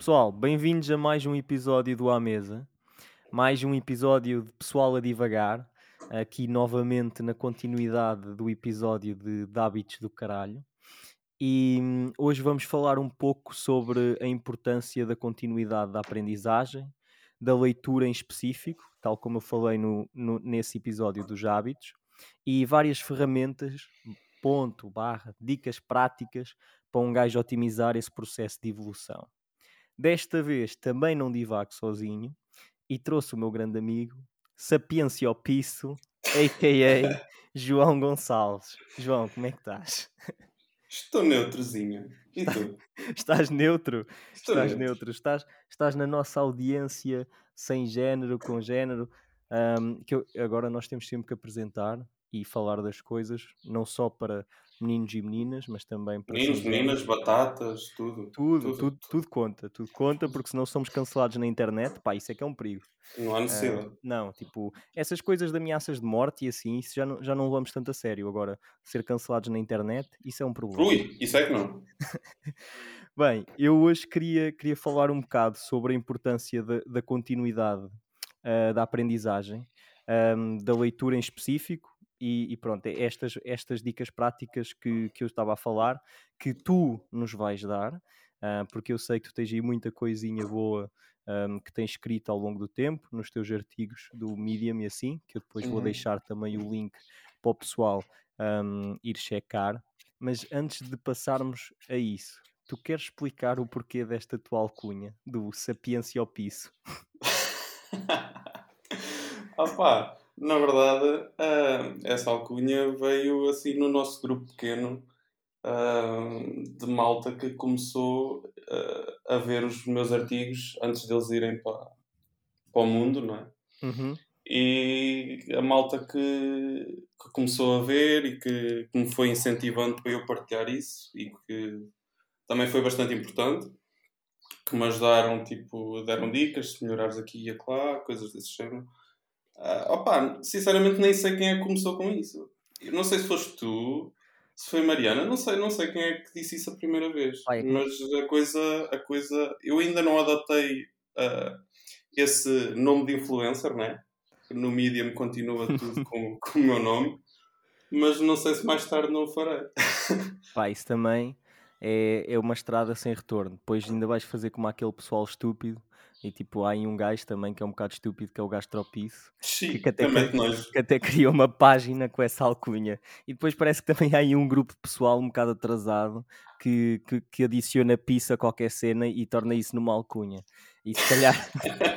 Pessoal, bem-vindos a mais um episódio do À Mesa. Mais um episódio de Pessoal a Divagar. Aqui novamente na continuidade do episódio de, de Hábitos do Caralho. E hum, hoje vamos falar um pouco sobre a importância da continuidade da aprendizagem, da leitura em específico, tal como eu falei no, no- nesse episódio dos hábitos, e várias ferramentas, ponto, barra, dicas práticas para um gajo otimizar esse processo de evolução. Desta vez também não divago sozinho e trouxe o meu grande amigo, Sapiência ao Piso, a.k.a. João Gonçalves. João, como é que estás? Estou neutrozinho. E tu? Estás neutro? Estou Estás neutro. neutro. Estás, estás na nossa audiência sem género, com género. ahm, que eu- agora nós temos sempre que apresentar e falar das coisas, não só para meninos e meninas, mas também para Meninos, meninas, batatas, tudo. Tudo, tudo, tudo conta, tudo conta, porque senão somos cancelados na internet, pá, isso é que é um perigo. Não há Ah, necessidade. não, tipo, essas coisas de ameaças de morte e assim, isso já não, já não levamos tanto a sério. Agora, ser cancelados na internet, isso é um problema. Ui, isso é que não. Bem, eu hoje queria, queria falar um bocado sobre a importância da, da continuidade ah, da aprendizagem, ahm, da leitura em específico, e, e pronto, é estas, estas dicas práticas que, que eu estava a falar, que tu nos vais dar, ah, porque eu sei que tu tens aí muita coisinha boa ahm, que tens escrito ao longo do tempo, nos teus artigos do Medium e assim, que eu depois vou Uhum. deixar também o link para o pessoal ahm, ir checar. Mas antes de passarmos a isso, tu queres explicar o porquê desta tua alcunha, do Sapiência ao Piso? Opa, na verdade, ah, essa alcunha veio assim no nosso grupo pequeno ah, de malta que começou ah, a ver os meus artigos antes deles irem para, para o mundo, não é? Uhum. E a malta que, que começou a ver e que, que me foi incentivando para eu partilhar isso e que também foi bastante importante, que me ajudaram, tipo, deram dicas, melhorares aqui e acolá, coisas desse género. Ah, opa, sinceramente nem sei quem é que começou com isso. Eu não sei se foste tu, se foi Mariana, não sei, não sei quem é que disse isso a primeira vez. Mas a coisa, a coisa, eu ainda não adotei ah, esse nome de influencer, né? No Medium continua tudo com, com o meu nome, mas não sei se mais tarde não o farei. Pá, isso também é, é uma estrada sem retorno. Depois ainda vais fazer como aquele pessoal estúpido. E tipo, há aí um gajo também que é um bocado estúpido, que é o gajo Xiii, que até, nojo. que até criou uma página com essa alcunha. E depois parece que também há aí um grupo pessoal um bocado atrasado que, que, que adiciona pizza a qualquer cena e torna isso numa alcunha. E se calhar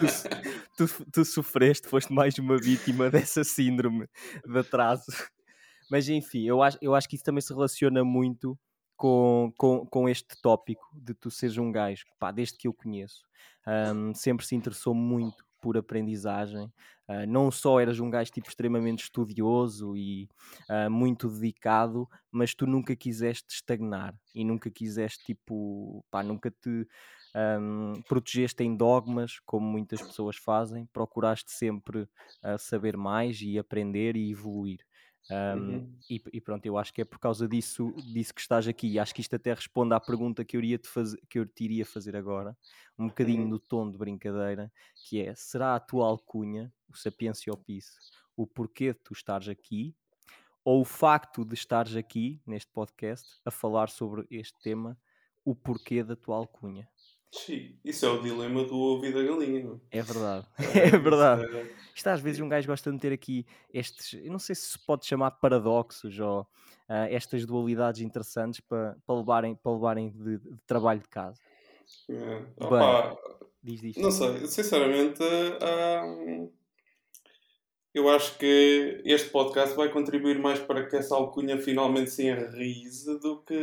tu, tu, tu sofreste, foste mais uma vítima dessa síndrome de atraso. Mas enfim, eu acho, eu acho que isso também se relaciona muito com, com, com este tópico de tu seres um gajo, pá, desde que eu conheço, hum, sempre se interessou muito por aprendizagem. Ah, não só eras um gajo tipo extremamente estudioso e ah, muito dedicado, mas tu nunca quiseste estagnar e nunca quiseste tipo, pá, nunca te hum, protegeste em dogmas, como muitas pessoas fazem, procuraste sempre ah, saber mais e aprender e evoluir. Um, Uhum. e, e pronto, eu acho que é por causa disso, disso que estás aqui. E acho que isto até responde à pergunta que eu, iria te fazer, que eu te iria fazer agora, um bocadinho Uhum. no tom de brincadeira, que é, será a tua alcunha, o Sapiência Piso, o porquê de tu estares aqui, ou o facto de estares aqui, neste podcast, a falar sobre este tema, o porquê da tua alcunha? Xiii, isso é o dilema do ovo e da galinha, não É verdade, é? é verdade. é- Isto às vezes um gajo gosta de meter aqui estes, eu não sei se se pode chamar paradoxos ou ah, estas dualidades interessantes para, para levarem, para levarem de, de trabalho de casa. é. Bem. Opa, Diz, diz. não sei, sinceramente, hum, eu acho que este podcast vai contribuir mais para que essa alcunha finalmente se enraize do que,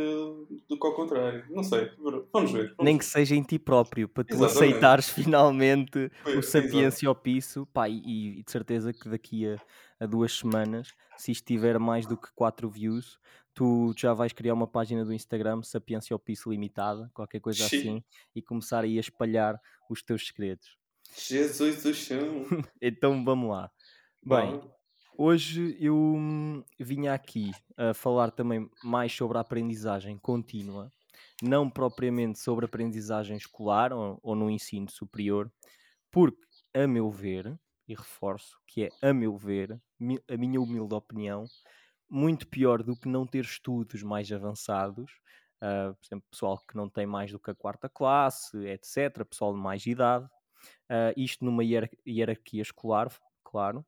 do que ao contrário. Não sei, vamos ver. Vamos Nem que seja em ti próprio, para tu Exatamente. aceitares finalmente Foi- o. Sapiência ao Piso. Pá, e, e de certeza que daqui a, a duas semanas, se isto tiver mais do que 4 views, tu já vais criar uma página do Instagram, Sapiência ao Piso Limitada, qualquer coisa Xiii. assim, e começar aí a espalhar os teus segredos. Jesus do chão. Então vamos lá. Bem, Bom, hoje eu hum, vinha aqui a falar também mais sobre a aprendizagem contínua, não propriamente sobre aprendizagem escolar ou, ou no ensino superior, porque, a meu ver, e reforço que é a meu ver, a minha humilde opinião, muito pior do que não ter estudos mais avançados, uh, por exemplo, pessoal que não tem mais do que a quarta classe, etc., pessoal de mais idade, uh, isto numa hierarquia escolar, claro.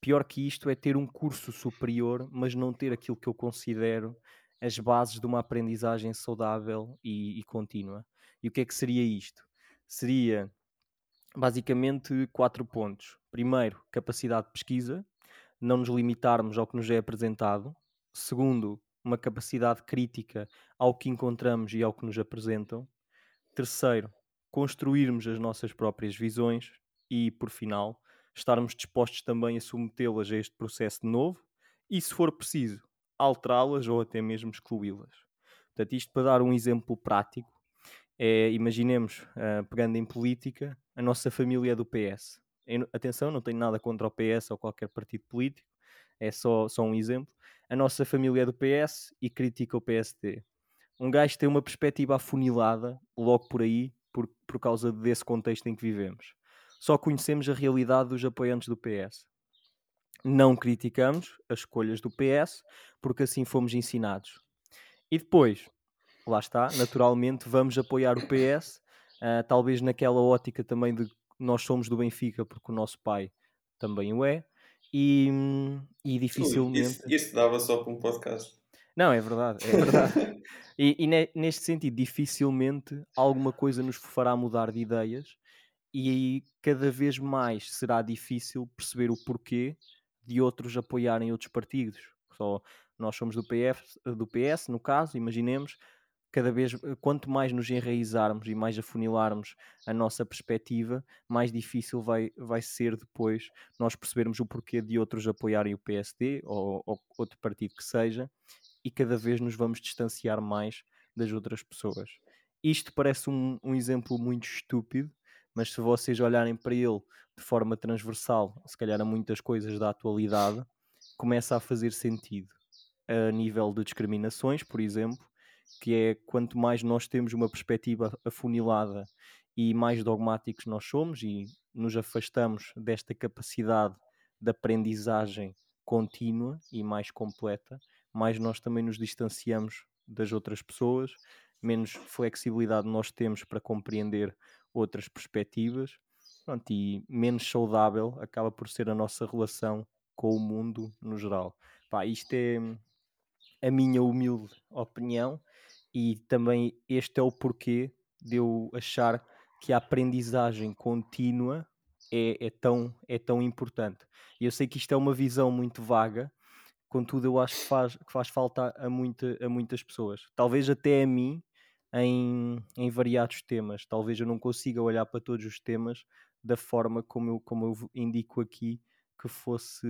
Pior que isto é ter um curso superior, mas não ter aquilo que eu considero as bases de uma aprendizagem saudável e, e contínua. E o que é que seria isto? Seria basicamente quatro pontos. Primeiro, capacidade de pesquisa, não nos limitarmos ao que nos é apresentado. Segundo, uma capacidade crítica ao que encontramos e ao que nos apresentam. Terceiro, construirmos as nossas próprias visões. E, por final, estarmos dispostos também a submetê-las a este processo de novo e, se for preciso, alterá-las ou até mesmo excluí-las. Portanto, isto para dar um exemplo prático, é, imaginemos, uh, pegando em política, a nossa família é do PS. atenção, não tenho nada contra o PS ou qualquer partido político, é só, só um exemplo. A nossa família é do PS e critica o PSD. Um gajo tem uma perspectiva afunilada logo por aí, por, por causa desse contexto em que vivemos. Só conhecemos a realidade dos apoiantes do PS. Não criticamos as escolhas do PS, porque assim fomos ensinados. E depois, lá está, naturalmente vamos apoiar o PS, uh, ah, talvez naquela ótica também de nós somos do Benfica, porque o nosso pai também o é, e, e dificilmente. Isso, isso dava só para um podcast. Não, é verdade, é verdade. e, e neste sentido, dificilmente alguma coisa nos fará mudar de ideias, e cada vez mais será difícil perceber o porquê de outros apoiarem outros partidos. Só nós somos do, PF, do PS, no caso, imaginemos, cada vez, eh, quanto mais nos enraizarmos e mais afunilarmos a nossa perspectiva, mais difícil vai, vai ser depois nós percebermos o porquê de outros apoiarem o PSD ou, ou outro partido que seja, e cada vez nos vamos distanciar mais das outras pessoas. Isto parece um, um exemplo muito estúpido, mas se vocês olharem para ele de forma transversal, se calhar a muitas coisas da atualidade, começa a fazer sentido. A nível de discriminações, por exemplo, que é quanto mais nós temos uma perspectiva afunilada e mais dogmáticos nós somos e nos afastamos desta capacidade de aprendizagem contínua e mais completa, mais nós também nos distanciamos das outras pessoas, menos flexibilidade nós temos para compreender outras perspectivas pronto, e menos saudável acaba por ser a nossa relação com o mundo no geral. Pá, isto é a minha humilde opinião e também este é o porquê de eu achar que a aprendizagem contínua é, é, tão, é tão importante. E eu sei que isto é uma visão muito vaga, contudo eu acho que faz, que faz falta a, muita, a muitas pessoas. Talvez até a mim, em, em variados temas. Talvez eu não consiga olhar para todos os temas da forma como eu, como eu indico aqui que fosse,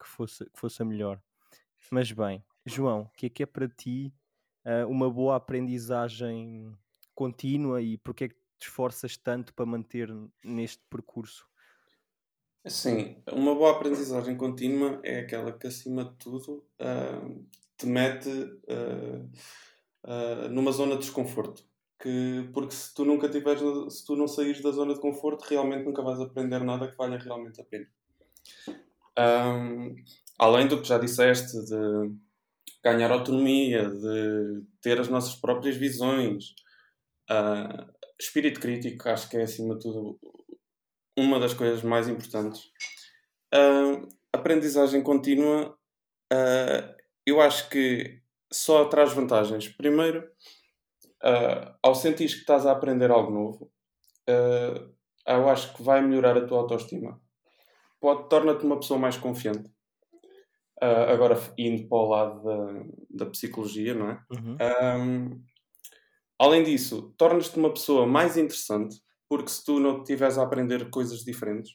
que fosse, que fosse a melhor. Mas bem, João, o que é que é para ti uh, uma boa aprendizagem contínua e porque é que te esforças tanto para manter neste percurso? Sim, uma boa aprendizagem contínua é aquela que, acima de tudo, uh, te mete uh, uh, numa zona de desconforto. Que, porque se tu nunca tiveres, se tu não saís da zona de conforto, realmente nunca vais aprender nada que valha realmente a pena. Um, além do que já disseste, de ganhar autonomia, de ter as nossas próprias visões, uh, espírito crítico, acho que é acima de tudo uma das coisas mais importantes. Uh, aprendizagem contínua, uh, eu acho que só traz vantagens. Primeiro, uh, ao sentir que estás a aprender algo novo, uh, eu acho que vai melhorar a tua autoestima. Pode torna-te uma pessoa mais confiante. Uh, agora, indo para o lado da, da psicologia, não é? Uhum. Um, além disso, tornas-te uma pessoa mais interessante, porque se tu não estiveres a aprender coisas diferentes,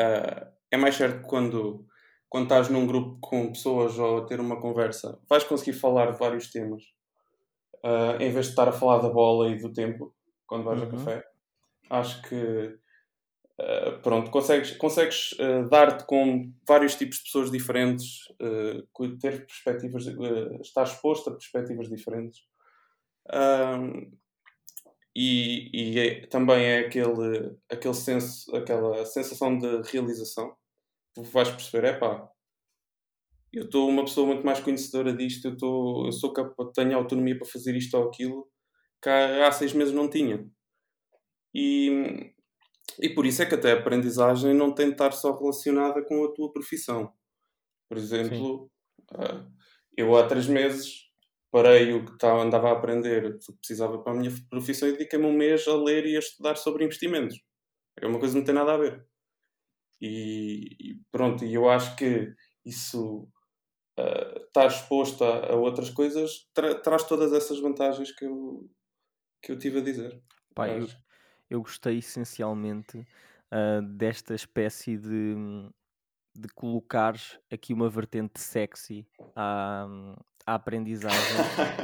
uh, é mais certo que quando quando estás num grupo com pessoas ou a ter uma conversa, vais conseguir falar de vários temas uh, em vez de estar a falar da bola e do tempo quando vais uhum. a café. Acho que uh, pronto, consegues, consegues uh, dar-te com vários tipos de pessoas diferentes, ter perspectivas, estar exposto a perspectivas diferentes. E, e é, também é aquele, aquele senso, aquela sensação de realização. Vais perceber, é pá, eu estou uma pessoa muito mais conhecedora disto, eu, tô, eu sou capaz, tenho autonomia para fazer isto ou aquilo que há, há seis meses não tinha. E, e por isso é que até a aprendizagem não tem de estar só relacionada com a tua profissão. Por exemplo, uh, eu há três meses parei o que estava, andava a aprender, o que precisava para a minha profissão e dediquei-me um mês a ler e a estudar sobre investimentos. É uma coisa que não tem nada a ver. E, e pronto, e eu acho que isso uh, estar exposto a, a outras coisas tra traz todas essas vantagens que eu, que eu tive a dizer. Pai, eu, eu gostei essencialmente uh, desta espécie de, de colocares aqui uma vertente sexy à, à aprendizagem.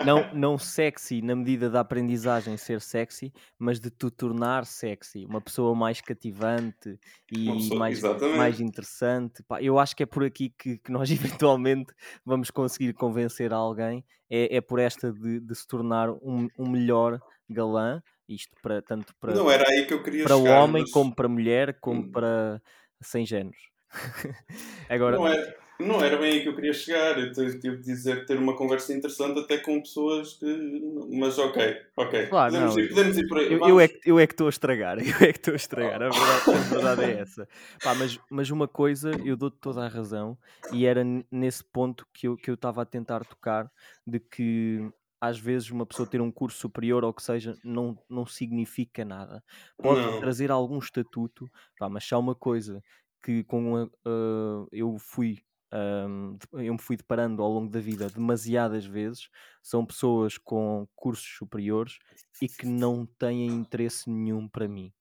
não, não sexy na medida da aprendizagem ser sexy, mas de te tornar sexy, uma pessoa mais cativante e pessoa, mais, mais interessante. Pá, eu acho que é por aqui que, que nós eventualmente vamos conseguir convencer alguém. É, é por esta de, de se tornar um, um melhor galã, isto para tanto para, não era aí que eu queria para chegar, o homem, mas... como para a mulher, como hum. para sem géneros. Agora... Não, era, não era bem aí que eu queria chegar. Eu tive de dizer ter uma conversa interessante até com pessoas que. Mas ok, ok. Claro, podemos, não, ir, podemos ir por aí. Eu, eu, é que, eu é que estou a estragar, eu é que estou a estragar. A verdade, a verdade é essa. Pá, mas, mas uma coisa, eu dou-te toda a razão, e era nesse ponto que eu que eu estava a tentar tocar, de que às vezes uma pessoa ter um curso superior ou que seja, não, não significa nada. Pode não. trazer algum estatuto, pá, mas só uma coisa que com a, uh, eu fui um, eu me fui deparando ao longo da vida demasiadas vezes são pessoas com cursos superiores e que não têm interesse nenhum para mim.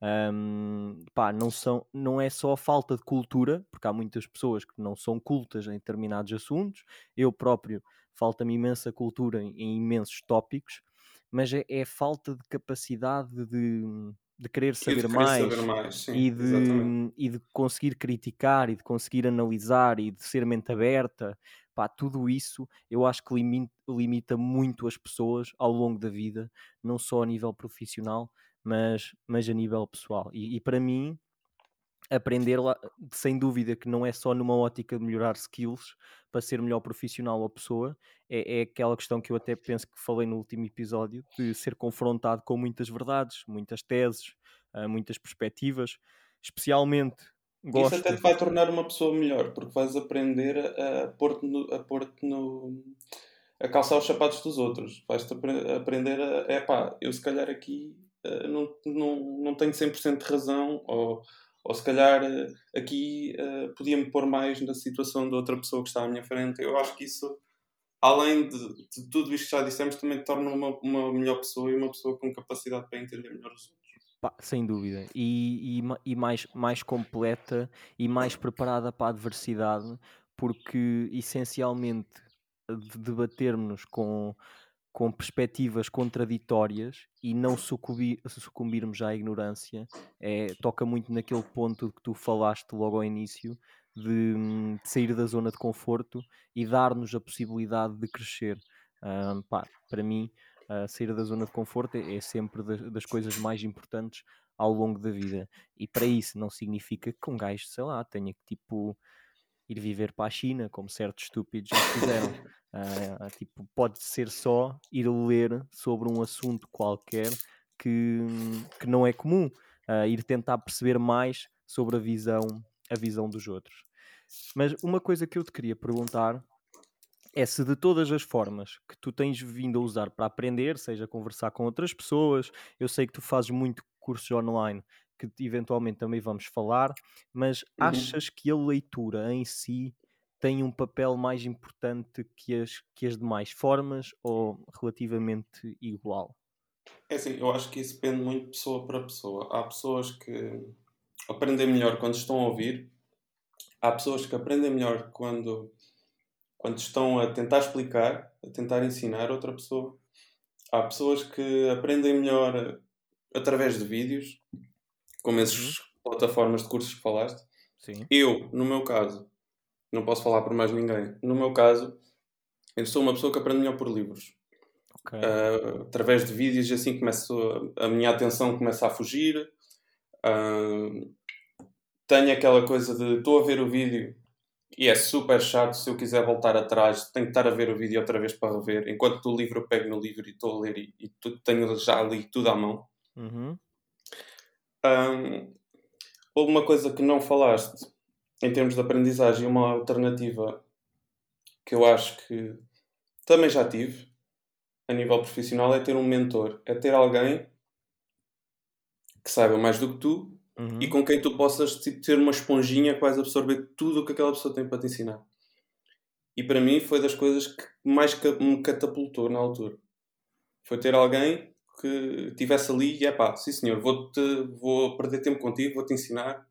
Um, pá, não, são, não é só a falta de cultura, porque há muitas pessoas que não são cultas em determinados assuntos, eu próprio falta-me imensa cultura em, em imensos tópicos, mas é, é falta de capacidade de, de querer saber, de querer mais, saber mais sim, e, de, e de conseguir criticar e de conseguir analisar e de ser mente aberta, pá, tudo isso eu acho que limita, limita muito as pessoas ao longo da vida, não só a nível profissional, mas, mas a nível pessoal. E, e para mim, aprender lá, sem dúvida que não é só numa ótica de melhorar skills para ser melhor profissional ou pessoa, é, é, aquela questão que eu até penso que falei no último episódio, de ser confrontado com muitas verdades, muitas teses, uh, muitas perspectivas, especialmente gosto... Isso até te vai tornar uma pessoa melhor, porque vais aprender a pôr-te no, a, pôr no, a calçar os sapatos dos outros. Vais-te aprender a, é pá, eu se calhar aqui uh, não, não, não tenho 100% de razão, ou ou se calhar eh, aqui uh, podia-me pôr mais na situação de outra pessoa que está à minha frente. Eu acho que isso, além de, de tudo isto que já dissemos, também torna uma, uma melhor pessoa e uma pessoa com capacidade para entender melhor os outros. Sem dúvida. E, e, e, mais, mais completa e mais preparada para a adversidade, porque essencialmente debatermos com com perspectivas contraditórias e não sucumbir, sucumbirmos à ignorância é, toca muito naquele ponto que tu falaste logo ao início de, hum, de sair da zona de conforto e dar-nos a possibilidade de crescer. Um, pá, para mim, uh, sair da zona de conforto é, é sempre das, das, coisas mais importantes ao longo da vida. E para isso não significa que um gajo, sei lá, tenha que tipo ir viver para a China, como certos estúpidos já fizeram. Uh, tipo, pode ser só ir ler sobre um assunto qualquer que, que não é comum, uh, ir tentar perceber mais sobre a visão, a visão dos outros. Mas uma coisa que eu te queria perguntar é se de todas as formas que tu tens vindo a usar para aprender, seja conversar com outras pessoas, eu sei que tu fazes muito cursos online que eventualmente também vamos falar, mas uhum. achas que a leitura em si tem um papel mais importante que as, que as demais formas ou relativamente igual? É assim, eu acho que isso depende muito de pessoa para pessoa. Há pessoas que aprendem melhor quando estão a ouvir, há pessoas que aprendem melhor quando, quando estão a tentar explicar, a tentar ensinar outra pessoa. Há pessoas que aprendem melhor através de vídeos, como essas uhum. plataformas de cursos que falaste. Sim. Eu, no meu caso, não posso falar por mais ninguém. No meu caso, eu sou uma pessoa que aprende melhor por livros. Ok. Uh, através de vídeos, e assim começo, a minha atenção começa a fugir. Uh, tenho aquela coisa de estou a ver o vídeo e é super chato se eu quiser voltar atrás, tenho que estar a ver o vídeo outra vez para rever. Enquanto do livro eu pego no livro e estou a ler e, e tenho já ali tudo à mão. Uhum. Um, houve uma coisa que não falaste em termos de aprendizagem, uma alternativa que eu acho que também já tive a nível profissional é ter um mentor, é ter alguém que saiba mais do que tu uhum. e com quem tu possas tipo, ter uma esponjinha que vais absorver tudo o que aquela pessoa tem para te ensinar. E para mim foi das coisas que mais me catapultou na altura. Foi ter alguém que estivesse ali e é pá, sim senhor, vou, -te, vou perder tempo contigo, vou-te ensinar.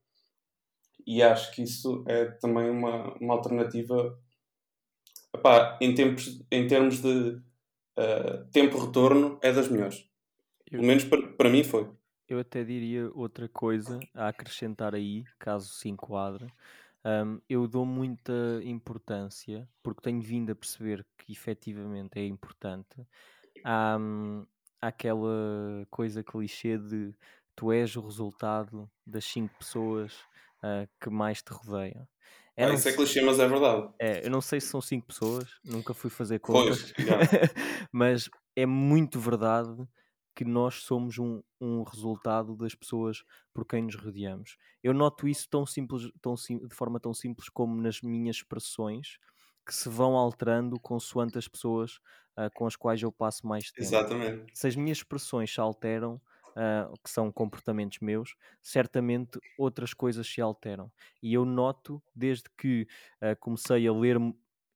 E acho que isso é também uma, uma alternativa epá, em, tempos, em termos de uh, tempo-retorno, é das melhores. Eu... Pelo menos para, para mim foi. Eu até diria outra coisa a acrescentar aí, caso se enquadre. Um, eu dou muita importância, porque tenho vindo a perceber que efetivamente é importante, à, àquela coisa clichê de tu és o resultado das cinco pessoas uh, que mais te rodeiam. É, ah, isso é clichê, mas é verdade. É, eu não sei se são cinco pessoas, nunca fui fazer contas, mas é muito verdade que nós somos um, um resultado das pessoas por quem nos rodeamos. Eu noto isso tão simples, tão sim, de forma tão simples como nas minhas expressões que se vão alterando consoante as pessoas uh, com as quais eu passo mais tempo. Exatamente. Se as minhas expressões se alteram, uh, que são comportamentos meus, certamente outras coisas se alteram. E eu noto, desde que uh, comecei a ler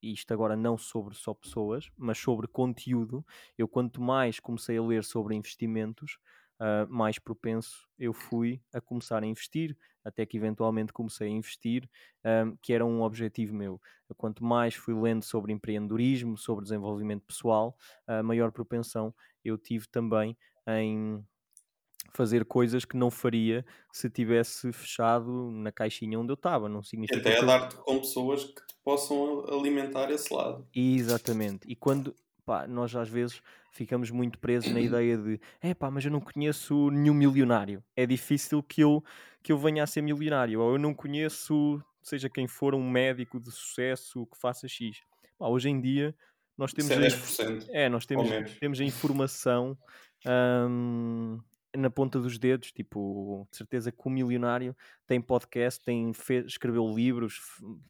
isto agora não sobre só pessoas, mas sobre conteúdo, eu quanto mais comecei a ler sobre investimentos, uh, mais propenso eu fui a começar a investir, até que eventualmente comecei a investir, um, que era um objetivo meu. Quanto mais fui lendo sobre empreendedorismo, sobre desenvolvimento pessoal, a maior propensão eu tive também em fazer coisas que não faria se tivesse fechado na caixinha onde eu estava. Não significa Até a dar-te com pessoas que te possam alimentar esse lado. Exatamente. E quando pá, nós às vezes ficamos muito presos na ideia de é pá, mas eu não conheço nenhum milionário. É difícil que eu, que eu venha a ser milionário. Ou eu não conheço, seja quem for, um médico de sucesso que faça X. Pá, hoje em dia nós temos. É 10%. É, nós temos, temos a informação. Hum, na ponta dos dedos, tipo, de certeza que o milionário tem podcast, tem fez, escreveu livros,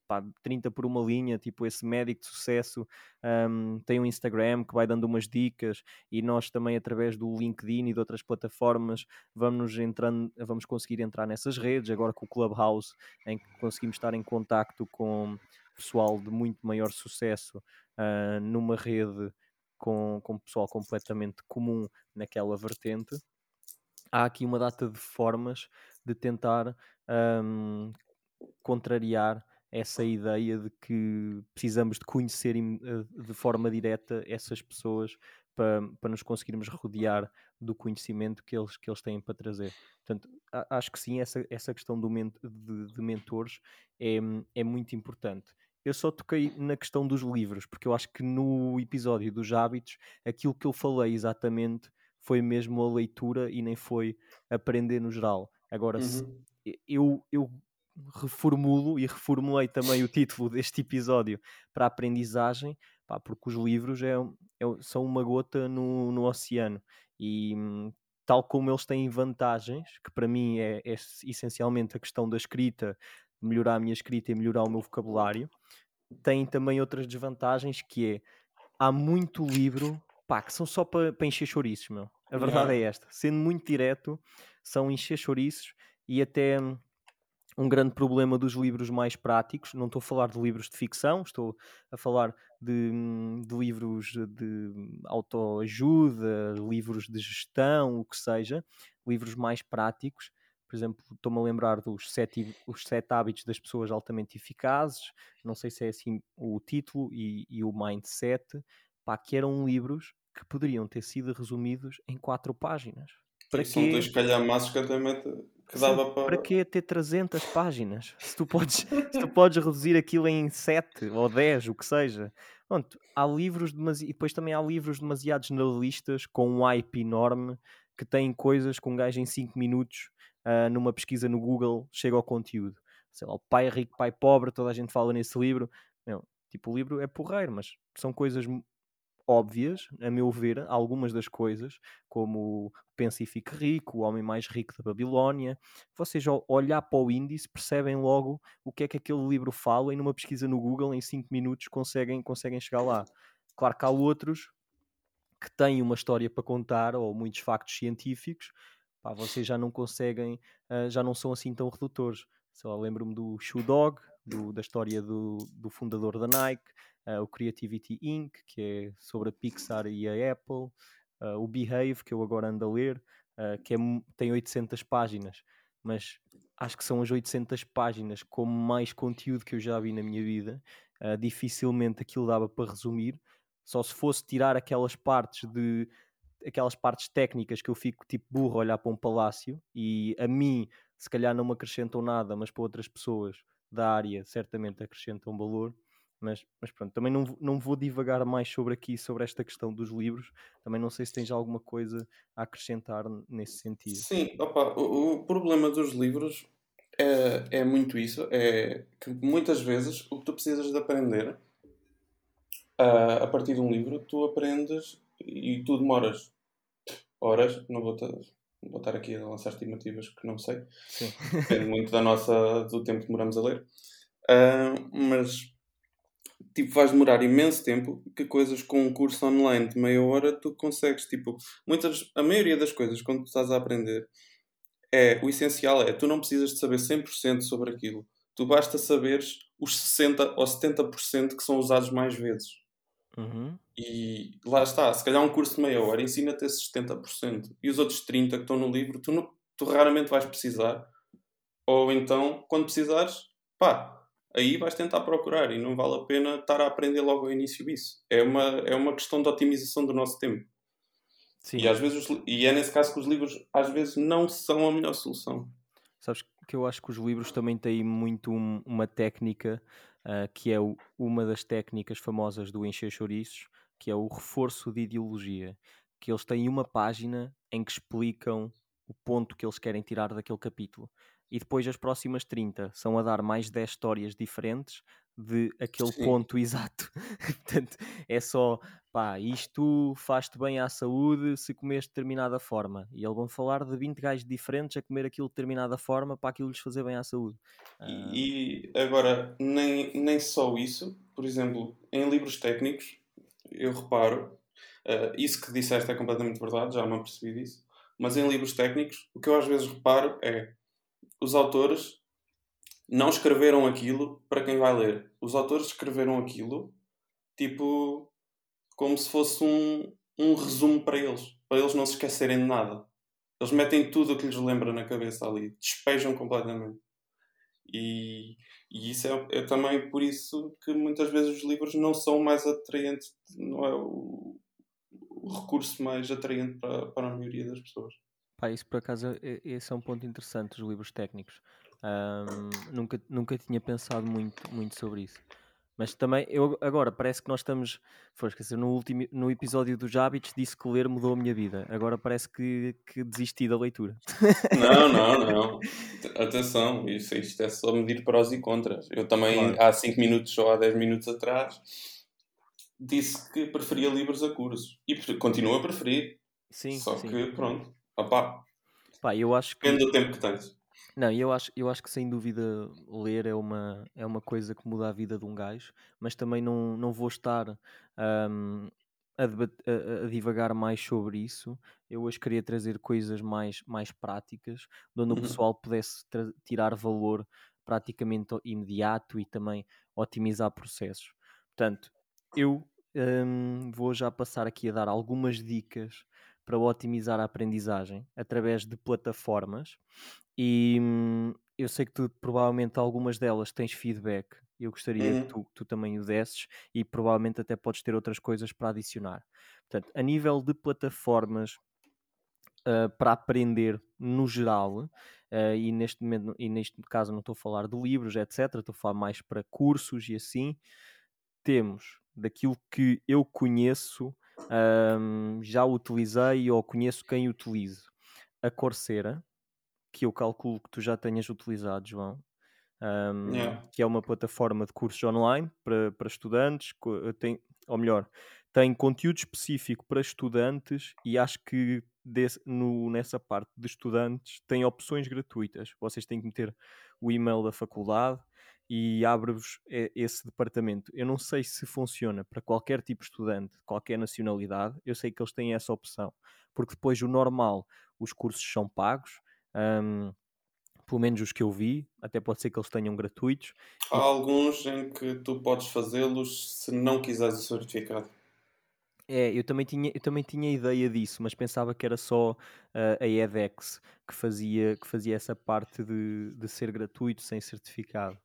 pá, 30 por uma linha, tipo, esse médico de sucesso um, tem um Instagram que vai dando umas dicas e nós também através do LinkedIn e de outras plataformas vamos entrando, vamos conseguir entrar nessas redes, agora com o Clubhouse, em que conseguimos estar em contacto com pessoal de muito maior sucesso uh, numa rede com, com pessoal completamente comum naquela vertente há aqui uma data de formas de tentar um, contrariar essa ideia de que precisamos de conhecer eh, de forma direta essas pessoas para, para nos conseguirmos rodear do conhecimento que eles, que eles têm para trazer. Portanto, acho que sim, essa, essa questão do ment de, de mentores é, é muito importante. Eu só toquei na questão dos livros, porque eu acho que no episódio dos hábitos, aquilo que eu falei exatamente foi mesmo a leitura e nem foi aprender no geral. Agora, uhum. eu, eu reformulo e reformulei também o título deste episódio para aprendizagem, pá, porque os livros é, é, são uma gota no, no oceano e tal como eles têm vantagens, que para mim é, é essencialmente a questão da escrita, melhorar a minha escrita e melhorar o meu vocabulário, têm também outras desvantagens que é há muito livro pá, que são só para, para encher chouriços, meu. A verdade é esta. Sendo muito direto, são encher chouriços e até hum, um grande problema dos livros mais práticos. Não estou a falar de livros de ficção, estou a falar de, hum, de livros de autoajuda, livros de gestão, o que seja, livros mais práticos. Por exemplo, estou-me a lembrar dos sete, os sete hábitos das pessoas altamente eficazes, não sei se é assim o título, e, e o mindset, pá, que eram livros que poderiam ter sido resumidos em quatro páginas. Para Sim, São dois calhamaços que até mete que dava Sim, para. para que ter 300 páginas? Se tu podes, se tu podes reduzir aquilo em 7 ou 10, o que seja. Pronto, há livros demasi... e depois também há livros demasiado generalistas com um hype enorme que têm coisas que um gajo em 5 minutos uh, numa pesquisa no Google chega ao conteúdo. Sei lá, o pai rico, pai pobre, toda a gente fala nesse livro. Tipo, o livro é porreiro, mas são coisas óbvias, a meu ver, algumas das coisas, como Pense e Fique Rico, O Homem Mais Rico da Babilónia. Vocês, ao olhar para o índice, percebem logo o que é que aquele livro fala e numa pesquisa no Google, em 5 minutos, conseguem, conseguem chegar lá. Claro que há outros que têm uma história para contar ou muitos factos científicos, pá, vocês já não conseguem, uh, já não são assim tão redutores. Só lembro-me do Shoe Dog, do, da história do, do fundador da Nike, uh, o Creativity Inc., que é sobre a Pixar e a Apple, uh, o Behave, que eu agora ando a ler, uh, que é, tem 800 páginas, mas acho que são as 800 páginas com mais conteúdo que eu já vi na minha vida. dificilmente aquilo dava para resumir, só se fosse tirar aquelas partes de aquelas partes técnicas que eu fico tipo burro a olhar para um palácio e a mim se calhar não me acrescentam nada, mas para outras pessoas da área certamente acrescentam valor. Mas, mas pronto, também não, não vou divagar mais sobre aqui, sobre esta questão dos livros. Também não sei se tens alguma coisa a acrescentar nesse sentido. Sim, opa, o, o problema dos livros é, é muito isso. É que muitas vezes o que tu precisas de aprender uh, a partir de um livro, tu aprendes e tu demoras horas. Não vou, vou estar aqui a lançar estimativas que não sei. Sim. Depende muito da nossa, do tempo que demoramos a ler. Uh, mas tipo, vais demorar imenso tempo que coisas com um curso online de meia hora tu consegues, tipo, muitas, a maioria das coisas quando tu estás a aprender é, o essencial é, tu não precisas de saber 100% sobre aquilo, tu basta saberes os 60 ou 70% que são usados mais vezes. Uhum. E lá está, se calhar um curso de meia hora ensina-te esses 70%. E os outros 30% que estão no livro, tu, não, tu raramente vais precisar. Ou então, quando precisares, pá, aí vais tentar procurar e não vale a pena estar a aprender logo ao início isso. É uma, é uma questão de otimização do nosso tempo. Sim. E, às vezes, e é nesse caso que os livros às vezes não são a melhor solução. Sabes que eu acho que os livros também têm muito um, uma técnica uh, que é o, uma das técnicas famosas do encher chouriços, que é o reforço de ideologia. Que eles têm uma página em que explicam o ponto que eles querem tirar daquele capítulo e depois as próximas 30 são a dar mais 10 histórias diferentes de aquele Sim. ponto exato. Portanto, é só, pá, isto faz-te bem à saúde se comeres de determinada forma. E eles vão falar de 20 gajos diferentes a comer aquilo de determinada forma para aquilo lhes fazer bem à saúde. E, e agora, nem, nem só isso, por exemplo, em livros técnicos, eu reparo, uh, isso que disseste é completamente verdade, já me apercebi disso, mas em livros técnicos, o que eu às vezes reparo é os autores não escreveram aquilo para quem vai ler. Os autores escreveram aquilo tipo como se fosse um, um resumo para eles, para eles não se esquecerem de nada. Eles metem tudo o que lhes lembra na cabeça ali, despejam completamente. E, e isso é, é, também por isso que muitas vezes os livros não são mais atraentes, não é o, o recurso mais atraente para, para a maioria das pessoas. Pá, isso por acaso, é, esse é um ponto interessante, os livros técnicos. Nunca, nunca tinha pensado muito, muito sobre isso. Mas também, eu agora, parece que nós estamos. Foi esquecer, no, último, no episódio dos hábitos disse que ler mudou a minha vida. Agora parece que, que desisti da leitura. Não, não, não. Atenção, isso, isto é só medir prós e contras. Eu também, claro. há 5 minutos ou há 10 minutos atrás, disse que preferia livros a cursos. E continuo a preferir. Sim. Só sim. que, pronto, Opa. Pá, eu acho que. Depende do tempo que tens. Não, eu acho, eu acho que sem dúvida ler é uma, é uma coisa que muda a vida de um gajo, mas também não, não vou estar um, a, a, a, divagar mais sobre isso. Eu hoje queria trazer coisas mais, mais práticas, onde uhum. o pessoal pudesse tirar valor praticamente imediato e também otimizar processos. Portanto, eu um, vou já passar aqui a dar algumas dicas para otimizar a aprendizagem através de plataformas e hum, eu sei que tu provavelmente algumas delas tens feedback eu gostaria uhum. que tu, tu, também o desses e provavelmente até podes ter outras coisas para adicionar. Portanto, a nível de plataformas uh, para aprender no geral, uh, e, neste momento, e neste caso não estou a falar de livros, etc. Estou a falar mais para cursos e assim. Temos daquilo que eu conheço, um, já utilizei ou conheço quem utilize. A Coursera, que eu calculo que tu já tenhas utilizado, João, um, yeah. que é uma plataforma de cursos online para, para estudantes, tem, ou melhor, tem conteúdo específico para estudantes e acho que desse, no, nessa parte de estudantes tem opções gratuitas. Vocês têm que meter o e-mail da faculdade e abre-vos esse departamento. Eu não sei se funciona para qualquer tipo de estudante, qualquer nacionalidade, eu sei que eles têm essa opção, porque depois o normal, os cursos são pagos. Um, pelo menos os que eu vi, até pode ser que eles tenham gratuitos. Há e... alguns em que tu podes fazê-los se não quiseres o certificado. É, eu também tinha, eu também tinha ideia disso, mas pensava que era só uh, a edX que fazia, que fazia essa parte de, de ser gratuito sem certificado.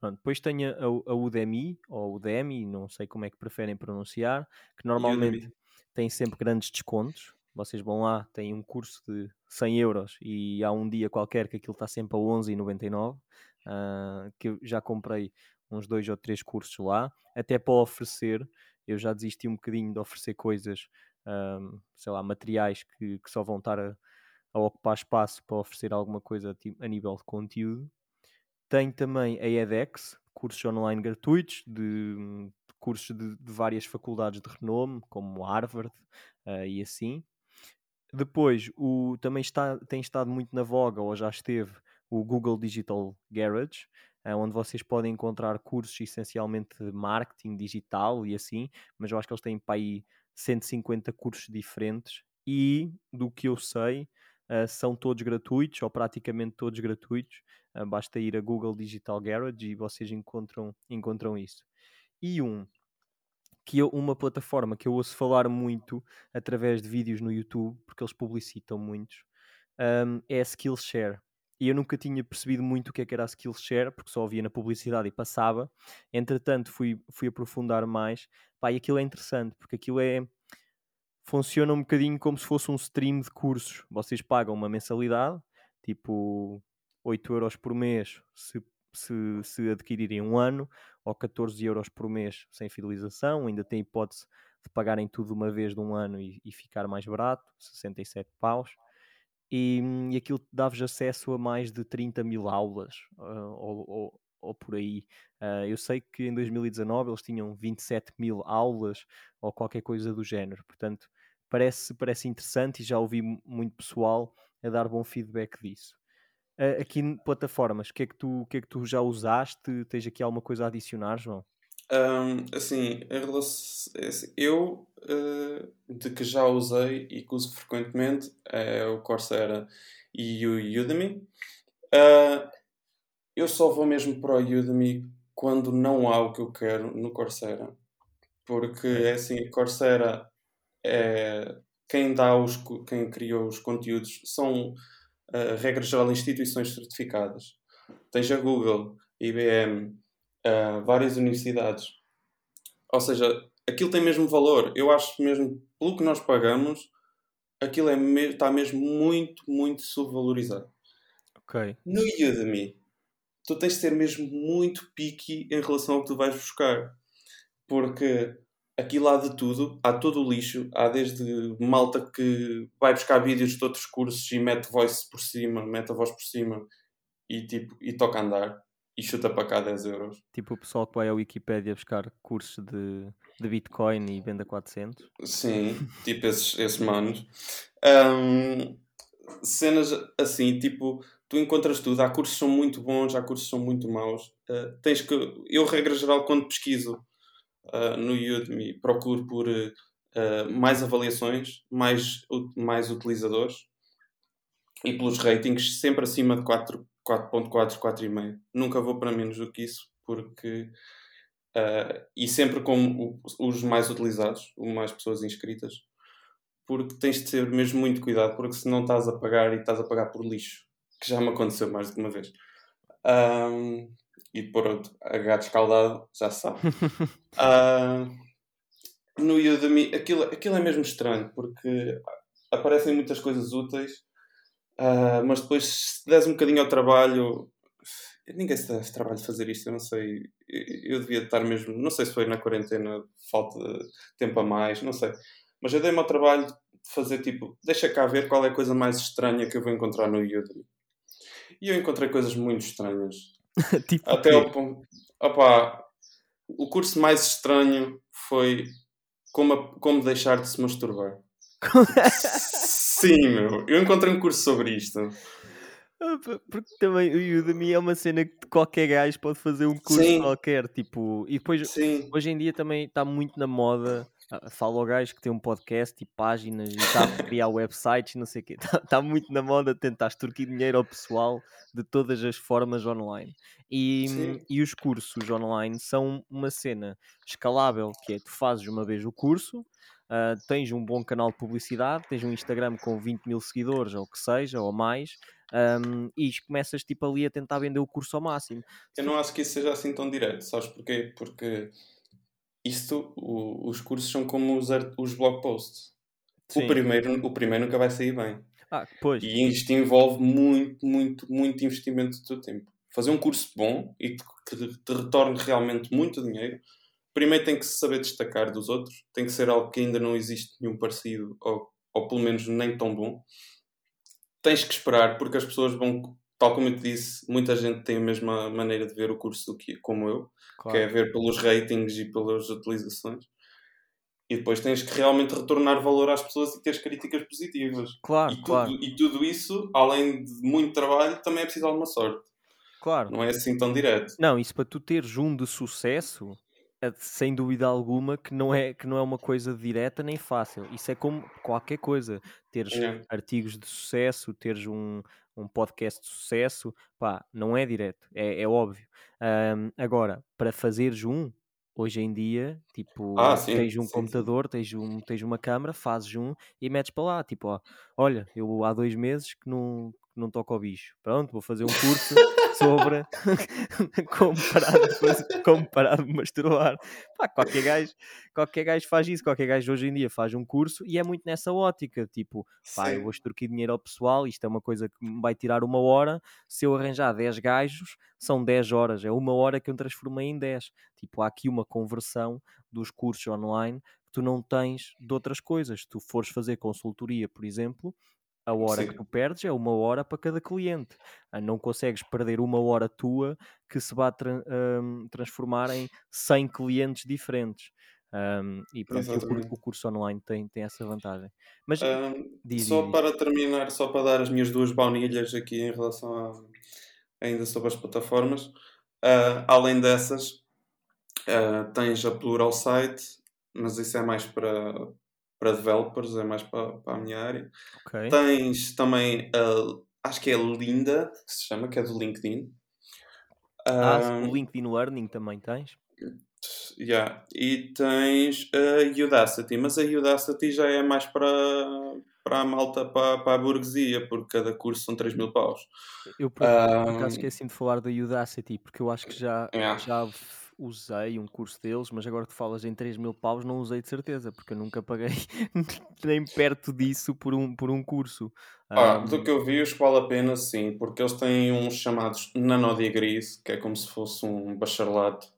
Pronto, depois tem a, a Udemy, ou Udemy, não sei como é que preferem pronunciar, que normalmente Udemy. tem sempre grandes descontos. Vocês vão lá, têm um curso de 100 euros e há um dia qualquer que aquilo está sempre a 11,99. Uh, ah, que eu já comprei uns dois ou três cursos lá, até para oferecer. Eu já desisti um bocadinho de oferecer coisas, um, sei lá, materiais que, que só vão estar a, a, ocupar espaço para oferecer alguma coisa a nível de conteúdo. Tem também a edX, cursos online gratuitos de, de cursos de, de, várias faculdades de renome, como Harvard uh, e assim. Depois, o, também está, tem estado muito na voga, ou já esteve, o Google Digital Garage, uh, onde vocês podem encontrar cursos essencialmente de marketing digital e assim, mas eu acho que eles têm para aí 150 cursos diferentes e, do que eu sei, uh, são todos gratuitos, ou praticamente todos gratuitos. Uh, basta ir a Google Digital Garage e vocês encontram, encontram isso. E um que eu, uma plataforma que eu ouço falar muito através de vídeos no YouTube, porque eles publicitam muitos, um, é a Skillshare. E eu nunca tinha percebido muito o que, é que era a Skillshare, porque só ouvia na publicidade e passava. Entretanto, fui, fui aprofundar mais. Pá, e aquilo é interessante, porque aquilo é. Funciona um bocadinho como se fosse um stream de cursos. Vocês pagam uma mensalidade, tipo 8 euros por mês, se se, se adquirirem um ano, ou 14 euros por mês sem fidelização, ainda tem hipótese de pagarem tudo uma vez de um ano e, e ficar mais barato, 67 paus. E, e aquilo dá-vos acesso a mais de 30 mil aulas, uh, ou, ou, ou, por aí. Uh, eu sei que em 2019 eles tinham 27 mil aulas, ou qualquer coisa do género. Portanto, parece, parece interessante e já ouvi muito pessoal a dar bom feedback disso. Uh, aqui plataformas, o que, é que, tu, que é que tu já usaste? Tens aqui alguma coisa a adicionar, João? Um, assim, é assim, eu uh, de que já usei e que uso frequentemente é o Coursera e o Udemy. Uh, eu só vou mesmo para o Udemy quando não há o que eu quero no Coursera. Porque é assim, Coursera é quem dá os quem criou os conteúdos são uh, regra geral, instituições certificadas. Tens a Google, IBM, uh, várias universidades. Ou seja, aquilo tem mesmo valor. Eu acho mesmo, pelo que nós pagamos, aquilo é me está mesmo muito, muito subvalorizado. Ok. No Udemy, tu tens de ser mesmo muito picky em relação ao que tu vais buscar. Porque aquilo há de tudo, há todo o lixo, há desde malta que vai buscar vídeos de outros cursos e mete voice por cima, mete a voz por cima e, tipo, e toca andar e chuta para cá 10 euros. Tipo o pessoal que vai à Wikipedia buscar cursos de, de Bitcoin e venda 400. Sim, tipo esses, esses manos. Um, cenas assim, tipo, tu encontras tudo. Há cursos que são muito bons, há cursos que são muito maus. Uh, tens que, eu, regra geral, quando pesquiso uh, no Udemy procuro por uh, mais avaliações, mais, mais utilizadores e pelos ratings sempre acima de 4.4, 4,5. Nunca vou para menos do que isso, porque. Uh, e sempre com os mais utilizados, mais pessoas inscritas, porque tens de ter mesmo muito cuidado, porque senão estás a pagar e estás a pagar por lixo, que já me aconteceu mais que uma vez. Um, e pronto, a gato escaldado, já sabe. uh, no Udemy, aquilo, aquilo é mesmo estranho, porque aparecem muitas coisas úteis, Uh, mas depois, se des um bocadinho ao trabalho, ninguém se dá esse trabalho de fazer isto, eu não sei. Eu, eu devia estar mesmo, não sei se foi na quarentena, falta de tempo a mais, não sei. Mas eu dei-me ao trabalho de fazer tipo, deixa cá ver qual é a coisa mais estranha que eu vou encontrar no Udemy. E eu encontrei coisas muito estranhas. tipo Até o ao ponto. Opá, o curso mais estranho foi como, como deixar de se masturbar. Sim, meu. Eu encontrei um curso sobre isto. Ah, Porque também o Udemy é uma cena que qualquer gajo pode fazer um curso Sim. qualquer, tipo, e depois Sim. hoje em dia também está muito na moda. Ah, Fala ao gajo que tem um podcast e páginas e está a criar websites e não sei o quê. Está muito na moda tentar extorquir dinheiro ao pessoal de todas as formas online. E, Sim. e os cursos online são uma cena escalável, que é tu fazes uma vez o curso, ah, tens um bom canal de publicidade, tens um Instagram com 20 mil seguidores, ou o que seja, ou mais, um, e começas tipo ali a tentar vender o curso ao máximo. Eu não acho que isso seja assim tão direto, sabes porquê? Porque isto, o- os cursos são como os, os blog posts. O primeiro, o primeiro nunca vai sair bem. Ah, pois, E isto envolve muito, muito, muito investimento do teu tempo. Fazer um curso bom e que que te retorne realmente muito dinheiro, primeiro tem que se saber destacar dos outros, tem que ser algo que ainda não existe nenhum parecido, ou, ou pelo menos nem tão bom. Tens que esperar, porque as pessoas vão, tal como eu te disse, muita gente tem a mesma maneira de ver o curso do que como eu, que é claro. ver pelos ratings e pelas utilizações. E depois tens que realmente retornar valor às pessoas e teres críticas positivas. Claro, E tudo, claro, e tudo isso, além de muito trabalho, também é preciso alguma sorte. claro. Não é assim tão direto. Não, isso para tu teres um de sucesso, é sem dúvida alguma que não é que não é uma coisa direta nem fácil. Isso é como qualquer coisa. Teres É. artigos de sucesso, teres um, um podcast de sucesso, pá, não é direto, é, é óbvio. Ahm, agora, para fazeres um, hoje em dia, tipo, Ah, sim, tens um sim, sim. computador, tens, um, tens uma câmara, fazes um e metes para lá, tipo, ó, olha, eu há dois meses que não, que não toco ao bicho. Pronto, vou fazer um curso sobre como parar de, como parar de masturbar. Pá, qualquer gajo, qualquer gajo faz isso, qualquer gajo hoje em dia faz um curso e é muito nessa ótica, tipo, pá, eu Sim. vou extorquir dinheiro ao pessoal, isto é uma coisa que me vai tirar uma hora, se eu arranjar 10 gajos, são 10 horas, é uma hora que eu transformei em 10. Tipo, há aqui uma conversão dos cursos online que tu não tens de outras coisas. Se tu fores fazer consultoria, por exemplo, a hora que Sim. tu perdes é uma hora para cada cliente. Ah, Não consegues perder uma hora tua que se vá tran- hum, transformar em 100 clientes diferentes. Hum, e pronto, o, o curso online tem, tem essa vantagem. Mas Ahm, diz, só diz, para terminar, só para dar as minhas duas baunilhas aqui em relação a, ainda sobre as plataformas. Ah, além dessas, ah, tens a Plural Site, mas isso é mais para, para developers, é mais para, para a minha área. Ok. Tens também a, acho que é Linda, que se chama, que é do LinkedIn. Ah, o LinkedIn Learning também tens? Yeah. E tens a Udacity, mas a Udacity já é mais para, para a malta, para, para a burguesia, porque cada curso são 3 mil paus. Eu por, por acaso Ahm, esqueci-me de falar da Udacity, porque eu acho que já, yeah. já usei um curso deles, mas agora que falas em 3 mil paus, não usei de certeza, porque eu nunca paguei nem perto disso por um, por um curso. Ah, do Ahm, que eu vi, que vale a pena, sim, porque eles têm uns chamados nanodegrees, que é como se fosse um bacharelato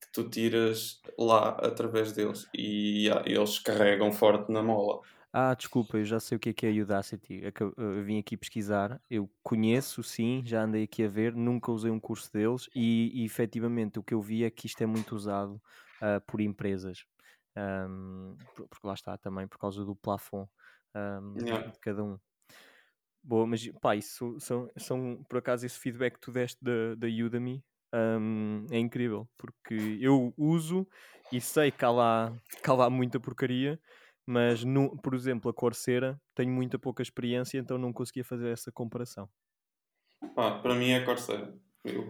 que tu tiras lá através deles e yeah, eles carregam forte na mola. Ah, desculpa, eu já sei o que é que é a Udacity. Eu vim aqui pesquisar, eu conheço, sim, já andei aqui a ver, nunca usei um curso deles e, e efetivamente o que eu vi é que isto é muito usado ah, por empresas. Por- porque lá está também, por causa do plafond Yeah. de cada um. Boa, mas pá, isso são, são por acaso esse feedback que tu deste da, da Udemy ahm, é incrível, porque eu uso e sei que há lá, que há lá muita porcaria, mas nu- por exemplo, a Coursera tenho muita pouca experiência, então não conseguia fazer essa comparação. Pá, para mim é Corsair. Eu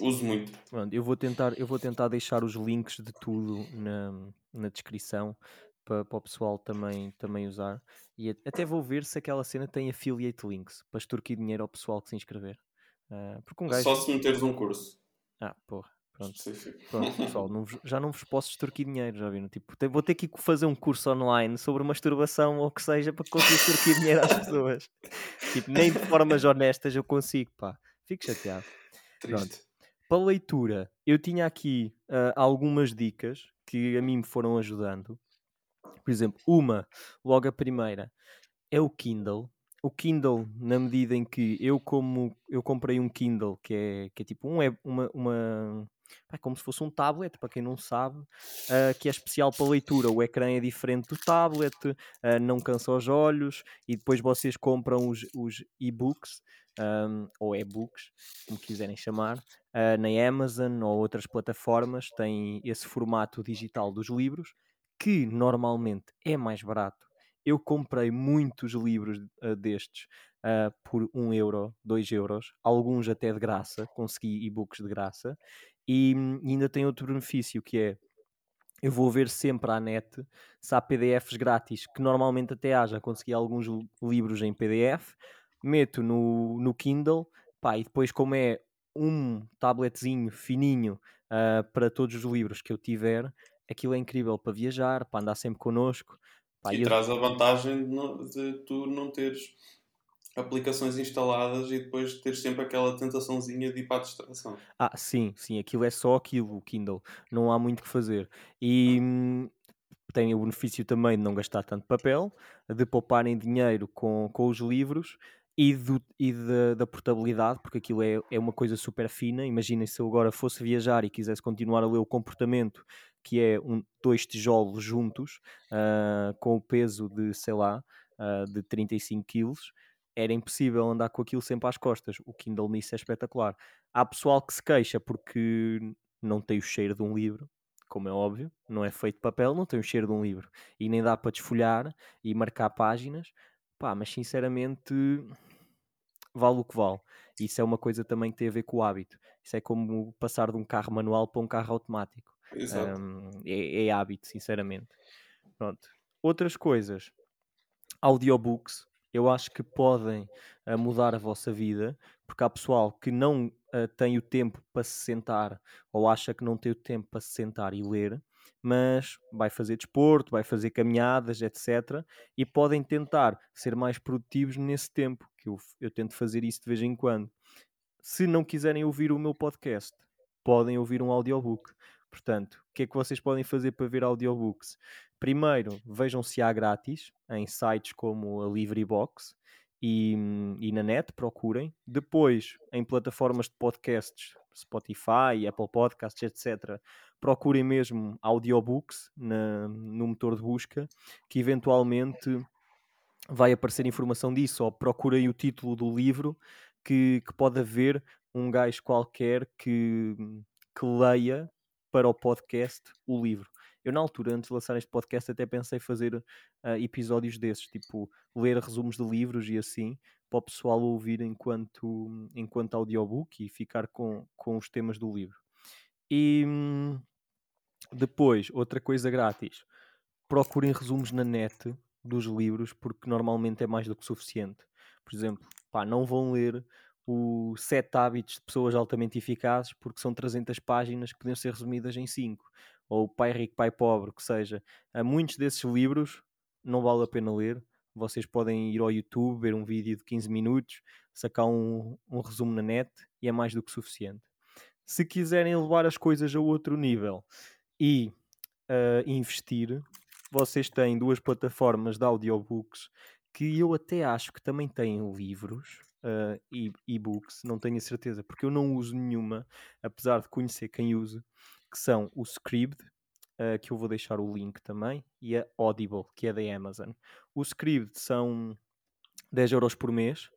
uso muito. Pronto, eu vou tentar, eu vou tentar deixar os links de tudo na, na descrição para, para o pessoal também, também usar. E a- até vou ver se aquela cena tem affiliate links para extorquir dinheiro ao pessoal que se inscrever. Ah, porque um gajo. Só se meteres um curso. Ah, porra. Pronto, pronto pessoal, não vos- já não vos posso extorquir dinheiro, já viram? Tipo, te- vou ter que fazer um curso online sobre masturbação ou o que seja para conseguir extorquir dinheiro às pessoas. Tipo, nem de formas honestas eu consigo, pá. Fico chateado. Triste. Para leitura, eu tinha aqui ah, algumas dicas que a mim me foram ajudando. Por exemplo, uma, logo a primeira, é o Kindle. O Kindle, na medida em que eu como eu comprei um Kindle que é, que é tipo um, uma, uma pá, como se fosse um tablet, para quem não sabe, ah, que é especial para leitura. O ecrã é diferente do tablet, ah, não cansa os olhos, e depois vocês compram os, os e-books, ahm, ou e-books, como quiserem chamar, ah, na Amazon ou outras plataformas, têm esse formato digital dos livros, que normalmente é mais barato. Eu comprei muitos livros ah, destes ah, por 1 euro, 2 euros, alguns até de graça, consegui e-books de graça, e, hum, e ainda tem outro benefício que é eu vou ver sempre à net se há PDFs grátis, que normalmente até há, já consegui alguns li- livros em PDF, meto no, no Kindle, pá, e depois como é um tabletzinho fininho ah, para todos os livros que eu tiver, aquilo é incrível para viajar, para andar sempre connosco. Pá, E eu- traz a vantagem de, de tu não teres aplicações instaladas e depois teres sempre aquela tentaçãozinha de ir para a distração. Ah, sim, sim, aquilo é só aquilo, o Kindle, não há muito o que fazer. E hum, tem o benefício também de não gastar tanto papel, de pouparem dinheiro com, com os livros e, do, e da, da portabilidade, porque aquilo é, é uma coisa super fina. Imaginem se eu agora fosse viajar e quisesse continuar a ler o comportamento, que é um, dois tijolos juntos, ah, com o peso de, sei lá, ah, de 35 quilos. Era impossível andar com aquilo sempre às costas. O Kindle nisso é espetacular. Há pessoal que se queixa porque não tem o cheiro de um livro, como é óbvio, não é feito de papel, não tem o cheiro de um livro e nem dá para desfolhar e marcar páginas. Pá, mas sinceramente vale o que vale. Isso é uma coisa também que tem a ver com o hábito. Isso é como passar de um carro manual para um carro automático. Exato. Um, é, é hábito, sinceramente. Pronto. Outras coisas. Audiobooks, eu acho que podem uh, mudar a vossa vida, porque há pessoal que não uh, tem o tempo para se sentar ou acha que não tem o tempo para se sentar e ler, mas vai fazer desporto, vai fazer caminhadas, etc. E podem tentar ser mais produtivos nesse tempo, que eu, eu tento fazer isso de vez em quando. Se não quiserem ouvir o meu podcast, podem ouvir um audiobook. Portanto, o que é que vocês podem fazer para ver audiobooks? Primeiro, vejam se há grátis em sites como a LibriVox e, e na net, procurem. Depois, em plataformas de podcasts, Spotify, Apple Podcasts, etc., procurem mesmo audiobooks na, no motor de busca, que eventualmente vai aparecer informação disso, ou procurem o título do livro que, que pode haver um gajo qualquer que, que leia para o podcast o livro. Eu, na altura, antes de lançar este podcast, até pensei fazer uh, episódios desses, tipo ler resumos de livros e assim, para o pessoal ouvir enquanto, enquanto audiobook e ficar com, com os temas do livro. E hum, depois, outra coisa grátis, procurem resumos na net dos livros, porque normalmente é mais do que suficiente. Por exemplo, pá, não vão ler o Sete Hábitos de Pessoas Altamente Eficazes, porque são 300 páginas que podiam ser resumidas em 5. Ou Pai Rico, Pai Pobre, que seja. Há muitos desses livros não vale a pena ler. Vocês podem ir ao YouTube, ver um vídeo de 15 minutos, sacar um, um resumo na net e é mais do que suficiente. Se quiserem levar as coisas a outro nível e uh, investir, vocês têm duas plataformas de audiobooks que eu até acho que também têm livros uh, e-books, não tenho a certeza, porque eu não uso nenhuma, apesar de conhecer quem usa, que são o Scribd, uh, que eu vou deixar o link também, e a Audible, que é da Amazon. O Scribd são 10 euros por mês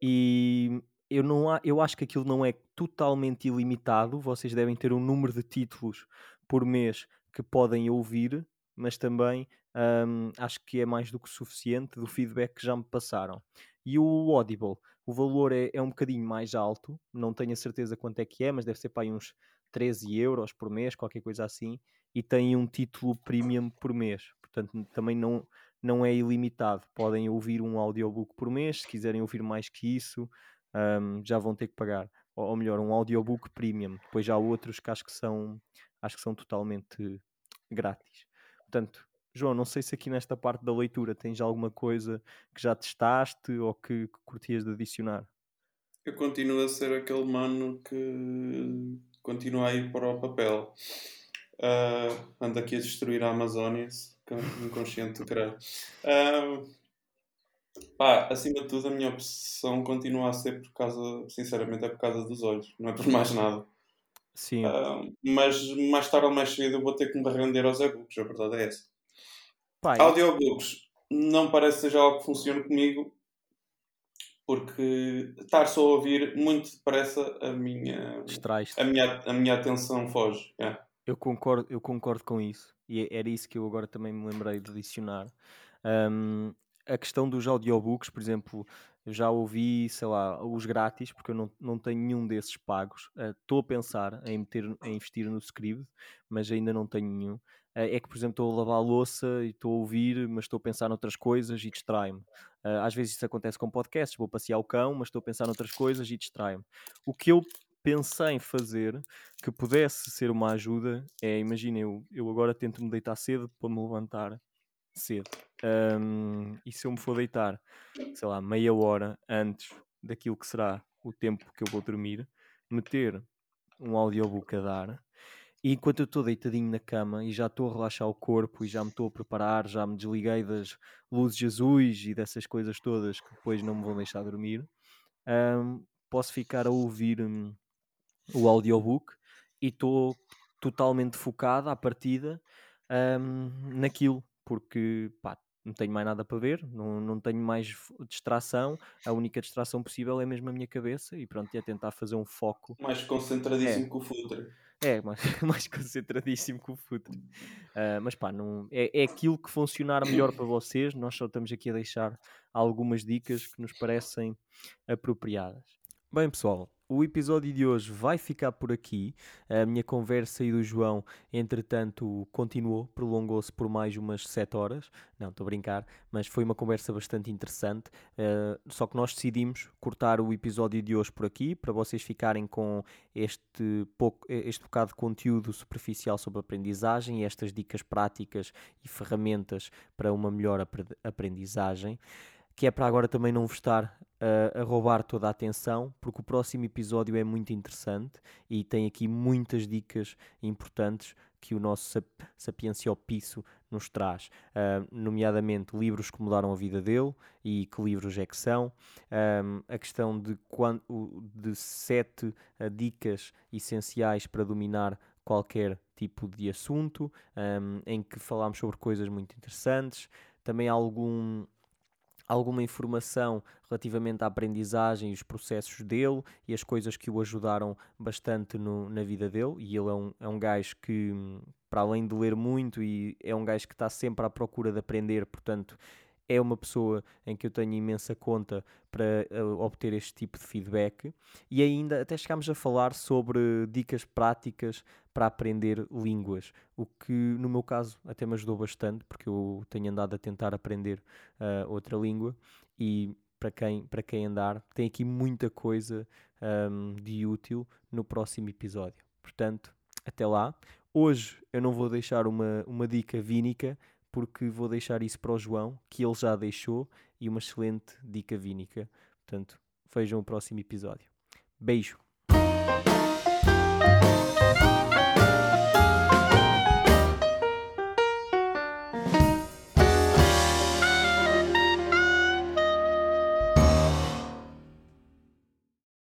e eu, não há, eu acho que aquilo não é totalmente ilimitado, vocês devem ter um número de títulos por mês que podem ouvir, mas também um, acho que é mais do que suficiente do feedback que já me passaram. E o Audible, o valor é, é um bocadinho mais alto, não tenho a certeza quanto é que é, mas deve ser para aí uns 13 euros por mês, qualquer coisa assim, e tem um título premium por mês, portanto também não, não é ilimitado. Podem ouvir um audiobook por mês, se quiserem ouvir mais que isso, um, já vão ter que pagar. ou melhor, um audiobook premium. Depois já há outros que acho que são, acho que são totalmente grátis. Portanto, João, não sei se aqui nesta parte da leitura tens alguma coisa que já testaste ou que, que curtias de adicionar. Eu continuo a ser aquele mano que continua a ir para o papel. Uh, ando aqui a destruir a Amazónia, inconsciente do caralho. Uh, pá, acima de tudo, a minha opção continua a ser por causa, sinceramente, é por causa dos olhos, não é por mais nada. Sim. Uh, mas mais tarde ou mais cedo eu vou ter que me render aos e-books, a verdade é essa. Pai. Audiobooks não parece ser algo que funcione comigo porque estar só a ouvir muito depressa a minha, a minha, a minha atenção foge. Yeah. Eu, concordo, eu concordo com isso e era isso que eu agora também me lembrei de adicionar. Um, a questão dos audiobooks, por exemplo, eu já ouvi, sei lá, os grátis, porque eu não, não tenho nenhum desses pagos. Estou uh, a pensar em, meter, em investir no Scribd, mas ainda não tenho nenhum. Uh, é que, por exemplo, estou a lavar a louça e estou a ouvir, mas estou a pensar noutras coisas e distrai-me. Uh, às vezes isso acontece com podcasts, vou passear o cão, mas estou a pensar noutras coisas e distrai-me. O que eu pensei em fazer que pudesse ser uma ajuda é, imagina, eu, eu agora tento me deitar cedo para me levantar cedo. Um, e se eu me for deitar, sei lá, meia hora antes daquilo que será o tempo que eu vou dormir, meter um audiobook a dar, e enquanto eu estou deitadinho na cama e já estou a relaxar o corpo e já me estou a preparar, já me desliguei das luzes azuis e dessas coisas todas que depois não me vão deixar dormir, um, posso ficar a ouvir um, o audiobook e estou totalmente focado à partida um, naquilo porque pá, não tenho mais nada para ver, não, não tenho mais distração, a única distração possível é mesmo a minha cabeça e pronto, é tentar fazer um foco. Mais concentradíssimo é. que o futre. É, mais, mais concentradíssimo que o futre. Uh, mas pá, não, é, é aquilo que funcionar melhor para vocês, nós só estamos aqui a deixar algumas dicas que nos parecem apropriadas. Bem pessoal, o episódio de hoje vai ficar por aqui. A minha conversa e do João, entretanto, continuou, prolongou-se por mais umas 7 horas. Não, estou a brincar, mas foi uma conversa bastante interessante. Uh, só que nós decidimos cortar o episódio de hoje por aqui, para vocês ficarem com este, pouco, este bocado de conteúdo superficial sobre aprendizagem e estas dicas práticas e ferramentas para uma melhor aprendizagem que é para agora também não vos estar uh, a roubar toda a atenção, porque o próximo episódio é muito interessante e tem aqui muitas dicas importantes que o nosso sap Sapiencia Piso nos traz, uh, nomeadamente livros que mudaram a vida dele e que livros é que são, um, a questão de, quando, de sete uh, dicas essenciais para dominar qualquer tipo de assunto, um, em que falámos sobre coisas muito interessantes, também algum alguma informação relativamente à aprendizagem e os processos dele e as coisas que o ajudaram bastante no, na vida dele. E ele é um, é um gajo que, para além de ler muito, e é um gajo que está sempre à procura de aprender, portanto, é uma pessoa em que eu tenho imensa conta para uh, obter este tipo de feedback e ainda até chegámos a falar sobre dicas práticas para aprender línguas, o que no meu caso até me ajudou bastante porque eu tenho andado a tentar aprender uh, outra língua e para quem, para quem andar tem aqui muita coisa um, de útil no próximo episódio. Portanto, até lá. Hoje eu não vou deixar uma, uma dica vínica, porque vou deixar isso para o João, que ele já deixou, e uma excelente dica vínica. Portanto, vejam o próximo episódio. Beijo!